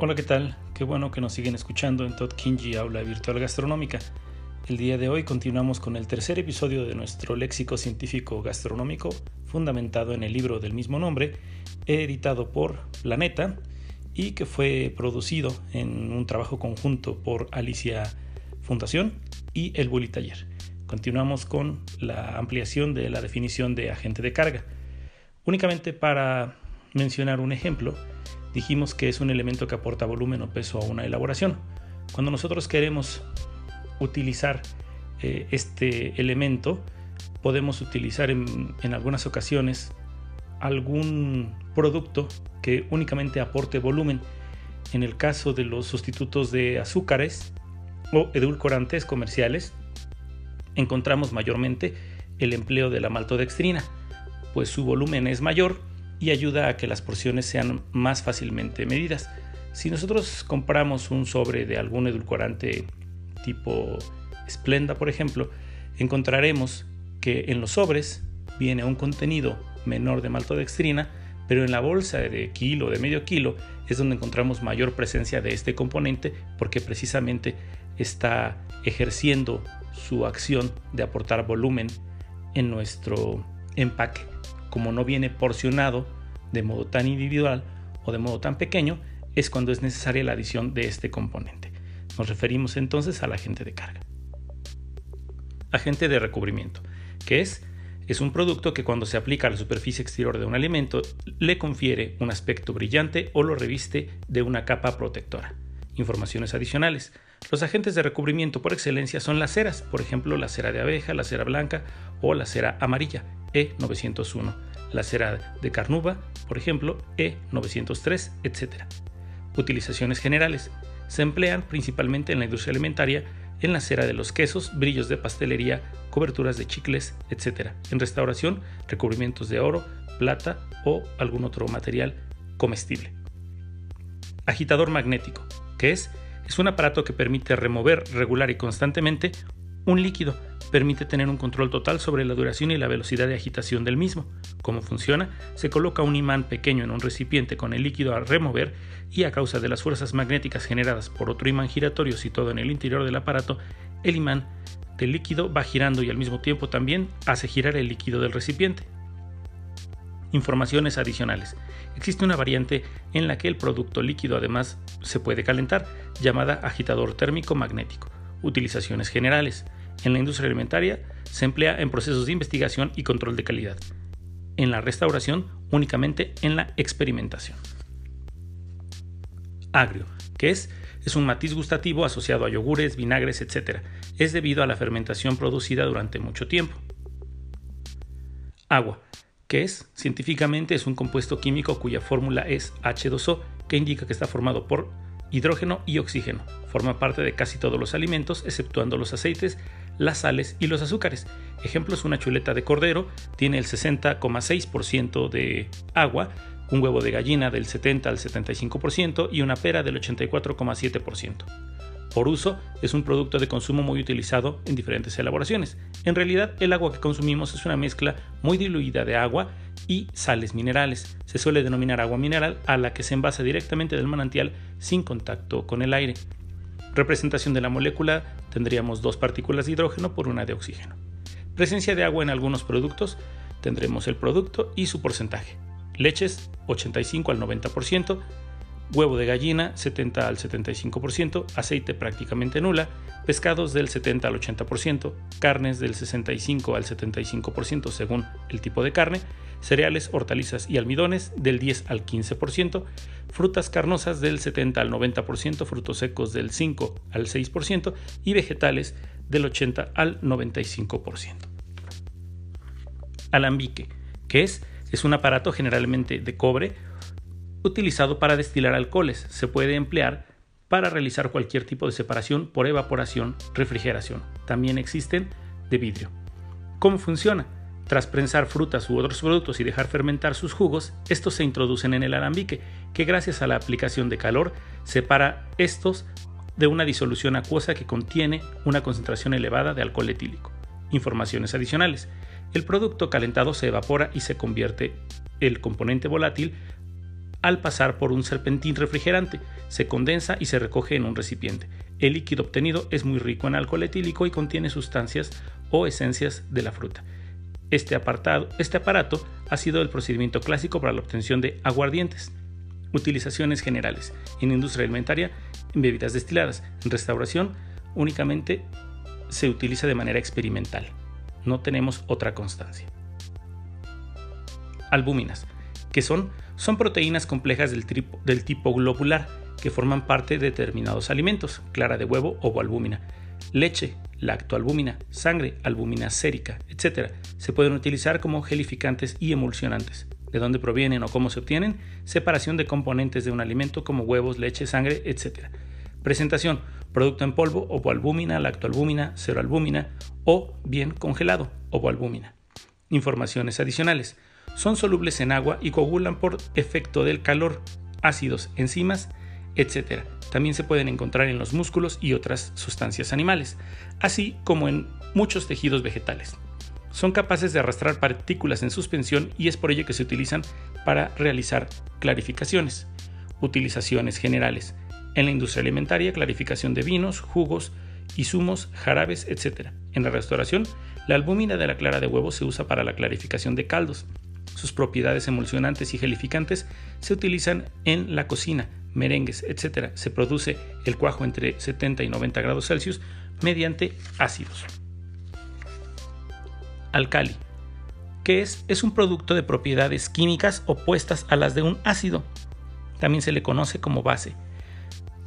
Hola, ¿qué tal? Qué bueno que nos siguen escuchando en Todd Kinji Aula Virtual Gastronómica. El día de hoy continuamos con el tercer episodio de nuestro léxico científico gastronómico fundamentado en el libro del mismo nombre, editado por Planeta y que fue producido en un trabajo conjunto por Alicia Fundación y el Bully Taller. Continuamos con la ampliación de la definición de agente de carga. Únicamente para mencionar un ejemplo, dijimos que es un elemento que aporta volumen o peso a una elaboración. Cuando nosotros queremos utilizar eh, este elemento, podemos utilizar en, en algunas ocasiones algún producto que únicamente aporte volumen. En el caso de los sustitutos de azúcares o edulcorantes comerciales, encontramos mayormente el empleo de la maltodextrina, pues su volumen es mayor y ayuda a que las porciones sean más fácilmente medidas. Si nosotros compramos un sobre de algún edulcorante tipo Splenda, por ejemplo, encontraremos que en los sobres viene un contenido menor de maltodextrina, pero en la bolsa de kilo, de medio kilo, es donde encontramos mayor presencia de este componente porque precisamente está ejerciendo su acción de aportar volumen en nuestro empaque. Como no viene porcionado de modo tan individual o de modo tan pequeño, es cuando es necesaria la adición de este componente. Nos referimos entonces al agente de carga. Agente de recubrimiento, que es es un producto que cuando se aplica a la superficie exterior de un alimento le confiere un aspecto brillante o lo reviste de una capa protectora. Informaciones adicionales. Los agentes de recubrimiento por excelencia son las ceras, por ejemplo la cera de abeja, la cera blanca o la cera amarilla, E901, la cera de carnuba, por ejemplo E903, etc. Utilizaciones generales. Se emplean principalmente en la industria alimentaria en la cera de los quesos, brillos de pastelería, coberturas de chicles, etc. En restauración, recubrimientos de oro, plata o algún otro material comestible. Agitador magnético, que es, es un aparato que permite remover regular y constantemente un líquido permite tener un control total sobre la duración y la velocidad de agitación del mismo. ¿Cómo funciona? Se coloca un imán pequeño en un recipiente con el líquido a remover y a causa de las fuerzas magnéticas generadas por otro imán giratorio situado en el interior del aparato, el imán del líquido va girando y al mismo tiempo también hace girar el líquido del recipiente. Informaciones adicionales. Existe una variante en la que el producto líquido además se puede calentar, llamada agitador térmico magnético. Utilizaciones generales en la industria alimentaria se emplea en procesos de investigación y control de calidad. En la restauración únicamente en la experimentación. Agrio, que es es un matiz gustativo asociado a yogures, vinagres, etc. Es debido a la fermentación producida durante mucho tiempo. Agua, que es científicamente es un compuesto químico cuya fórmula es H2O, que indica que está formado por hidrógeno y oxígeno. Forma parte de casi todos los alimentos, exceptuando los aceites, las sales y los azúcares. Ejemplos, una chuleta de cordero tiene el 60,6% de agua, un huevo de gallina del 70 al 75% y una pera del 84,7%. Por uso, es un producto de consumo muy utilizado en diferentes elaboraciones. En realidad, el agua que consumimos es una mezcla muy diluida de agua y sales minerales. Se suele denominar agua mineral a la que se envasa directamente del manantial sin contacto con el aire. Representación de la molécula tendríamos dos partículas de hidrógeno por una de oxígeno. Presencia de agua en algunos productos tendremos el producto y su porcentaje. Leches 85 al 90%, huevo de gallina 70 al 75%, aceite prácticamente nula, pescados del 70 al 80%, carnes del 65 al 75% según el tipo de carne, cereales, hortalizas y almidones del 10 al 15%, frutas carnosas del 70 al 90%, frutos secos del 5 al 6% y vegetales del 80 al 95%. Alambique, que es, es un aparato generalmente de cobre utilizado para destilar alcoholes. Se puede emplear para realizar cualquier tipo de separación por evaporación, refrigeración. También existen de vidrio. ¿Cómo funciona? Tras prensar frutas u otros productos y dejar fermentar sus jugos, estos se introducen en el alambique, que gracias a la aplicación de calor separa estos de una disolución acuosa que contiene una concentración elevada de alcohol etílico. Informaciones adicionales. El producto calentado se evapora y se convierte el componente volátil al pasar por un serpentín refrigerante, se condensa y se recoge en un recipiente. El líquido obtenido es muy rico en alcohol etílico y contiene sustancias o esencias de la fruta. Este, apartado, este aparato ha sido el procedimiento clásico para la obtención de aguardientes. Utilizaciones generales. En industria alimentaria, en bebidas destiladas. En restauración, únicamente se utiliza de manera experimental. No tenemos otra constancia. Albúminas, que son, son proteínas complejas del, del tipo globular que forman parte de determinados alimentos, clara de huevo o albúmina, leche, lactoalbúmina, sangre, albúmina sérica, etc. Se pueden utilizar como gelificantes y emulsionantes. ¿De dónde provienen o cómo se obtienen? Separación de componentes de un alimento como huevos, leche, sangre, etc. Presentación: producto en polvo, ovoalbúmina, lactoalbúmina, ceroalbúmina o bien congelado, ovoalbúmina. Informaciones adicionales. Son solubles en agua y coagulan por efecto del calor, ácidos, enzimas, etc. También se pueden encontrar en los músculos y otras sustancias animales, así como en muchos tejidos vegetales. Son capaces de arrastrar partículas en suspensión y es por ello que se utilizan para realizar clarificaciones. Utilizaciones generales. En la industria alimentaria, clarificación de vinos, jugos y zumos, jarabes, etc. En la restauración, la albúmina de la clara de huevo se usa para la clarificación de caldos. Sus propiedades emulsionantes y gelificantes se utilizan en la cocina, merengues, etc. Se produce el cuajo entre 70 y 90 grados Celsius mediante ácidos. Alcali, que es, es un producto de propiedades químicas opuestas a las de un ácido. También se le conoce como base.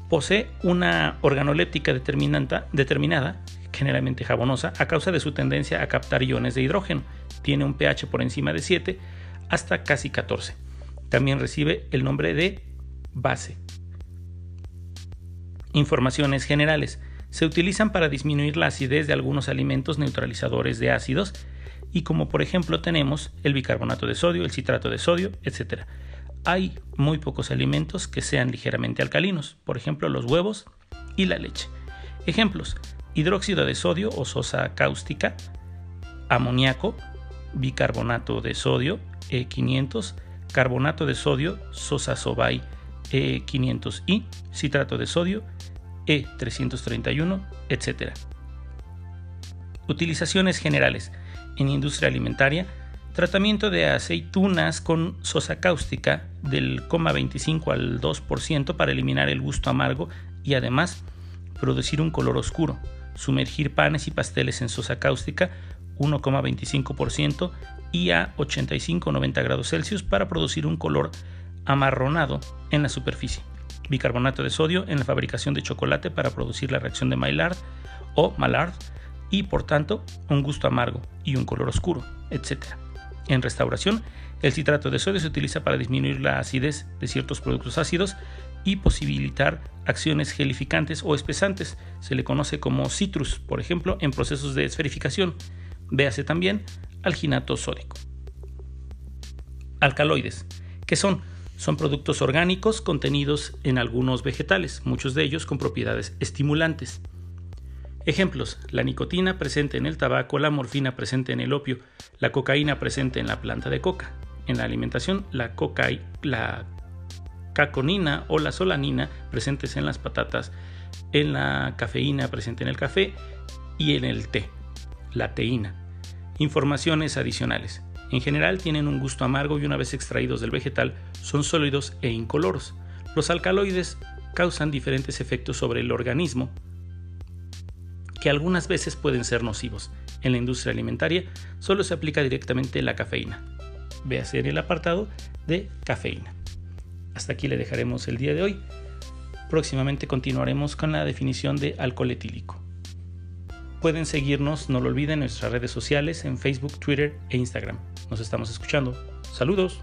Posee una organoléptica determinada, generalmente jabonosa, a causa de su tendencia a captar iones de hidrógeno. Tiene un pH por encima de 7 hasta casi 14. También recibe el nombre de base. Informaciones generales. Se utilizan para disminuir la acidez de algunos alimentos neutralizadores de ácidos y como por ejemplo tenemos el bicarbonato de sodio, el citrato de sodio, etc. Hay muy pocos alimentos que sean ligeramente alcalinos, por ejemplo los huevos y la leche. Ejemplos, hidróxido de sodio o sosa cáustica, amoníaco, bicarbonato de sodio, E500, carbonato de sodio, sosa sobay E500i, citrato de sodio, E331, etc. Utilizaciones generales en industria alimentaria, tratamiento de aceitunas con sosa cáustica del 0,25 al 2% para eliminar el gusto amargo y además producir un color oscuro, sumergir panes y pasteles en sosa cáustica 1,25% y a 85-90 grados Celsius para producir un color amarronado en la superficie. Bicarbonato de sodio en la fabricación de chocolate para producir la reacción de Maillard o Maillard y por tanto un gusto amargo y un color oscuro, etc. En restauración, el citrato de sodio se utiliza para disminuir la acidez de ciertos productos ácidos y posibilitar acciones gelificantes o espesantes. Se le conoce como citrus, por ejemplo, en procesos de esferificación. Véase también alginato sódico. Alcaloides, que son son productos orgánicos contenidos en algunos vegetales, muchos de ellos con propiedades estimulantes. Ejemplos, la nicotina presente en el tabaco, la morfina presente en el opio, la cocaína presente en la planta de coca. En la alimentación, la, coca la caconina o la solanina presentes en las patatas, en la cafeína presente en el café y en el té, la teína. Informaciones adicionales. En general tienen un gusto amargo y una vez extraídos del vegetal son sólidos e incoloros. Los alcaloides causan diferentes efectos sobre el organismo que algunas veces pueden ser nocivos. En la industria alimentaria solo se aplica directamente la cafeína. Véase en el apartado de cafeína. Hasta aquí le dejaremos el día de hoy. Próximamente continuaremos con la definición de alcohol etílico. Pueden seguirnos, no lo olviden, en nuestras redes sociales en Facebook, Twitter e Instagram. Nos estamos escuchando. Saludos.